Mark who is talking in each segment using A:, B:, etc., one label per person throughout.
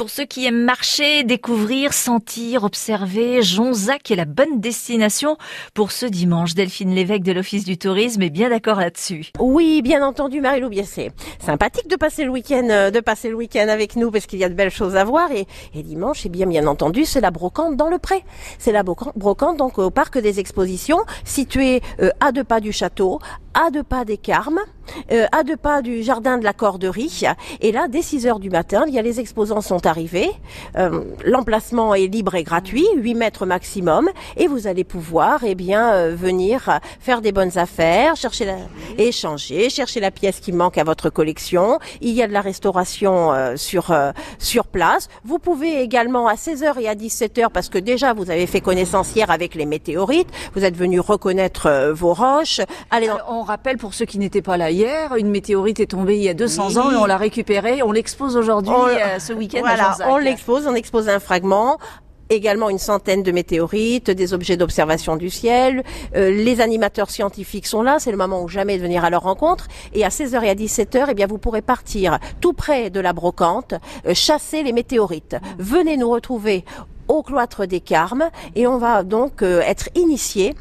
A: Pour ceux qui aiment marcher, découvrir, sentir, observer, Jonzac est la bonne destination pour ce dimanche. Delphine Lévesque de l'Office du Tourisme est bien d'accord là-dessus.
B: Oui, bien entendu, Marie-Lou C'est Sympathique de passer le week-end, euh, week-end avec nous parce qu'il y a de belles choses à voir. Et, et dimanche, eh bien, bien entendu, c'est la brocante dans le pré. C'est la brocante donc au parc des expositions, situé euh, à deux pas du château, à deux pas des Carmes, euh, à deux pas du jardin de la Corderie. Et là, dès 6 heures du matin, il y a les exposants sont arrivés. Euh, l'emplacement est libre et gratuit, 8 mètres maximum, et vous allez pouvoir, eh bien, euh, venir faire des bonnes affaires, chercher la, échanger, chercher la pièce qui manque à votre collection. Il y a de la restauration sur sur place. Vous pouvez également à 16h et à 17h, parce que déjà vous avez fait connaissance hier avec les météorites, vous êtes venu reconnaître vos roches.
A: Allez on rappelle pour ceux qui n'étaient pas là une météorite est tombée il y a 200 ans et on l'a récupérée, on l'expose aujourd'hui euh, ce week-end
B: voilà, On l'expose, on expose un fragment également une centaine de météorites, des objets d'observation du ciel. Euh, les animateurs scientifiques sont là, c'est le moment où jamais de venir à leur rencontre. Et à 16h et à 17h, eh bien, vous pourrez partir tout près de la brocante, euh, chasser les météorites. Venez nous retrouver au cloître des Carmes et on va donc être initié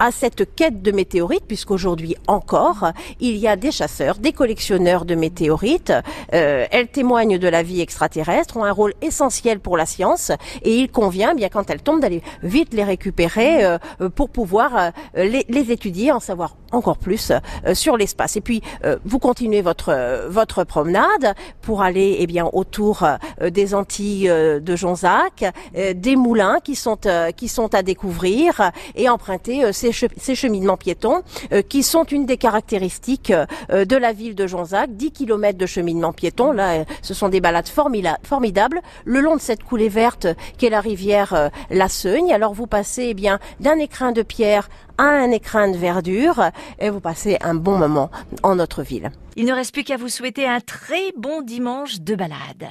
B: à cette quête de météorites, puisqu'aujourd'hui encore, il y a des chasseurs, des collectionneurs de météorites. Euh, elles témoignent de la vie extraterrestre, ont un rôle essentiel pour la science, et il convient, bien quand elles tombent, d'aller vite les récupérer euh, pour pouvoir euh, les, les, étudier, en savoir encore plus euh, sur l'espace. Et puis, vous continuez votre votre promenade pour aller, eh bien, autour des Antilles de Jonzac, des moulins qui sont qui sont à découvrir et emprunter ces ces, cheminements piétons euh, qui sont une des caractéristiques euh, de la ville de Jonzac. 10 km de cheminement piéton, là, euh, ce sont des balades formidables le long de cette coulée verte qu'est la rivière La Seugne. Alors vous passez eh bien d'un écrin de pierre à un écrin de verdure et vous passez un bon moment en notre ville.
A: Il ne reste plus qu'à vous souhaiter un très bon dimanche de balade.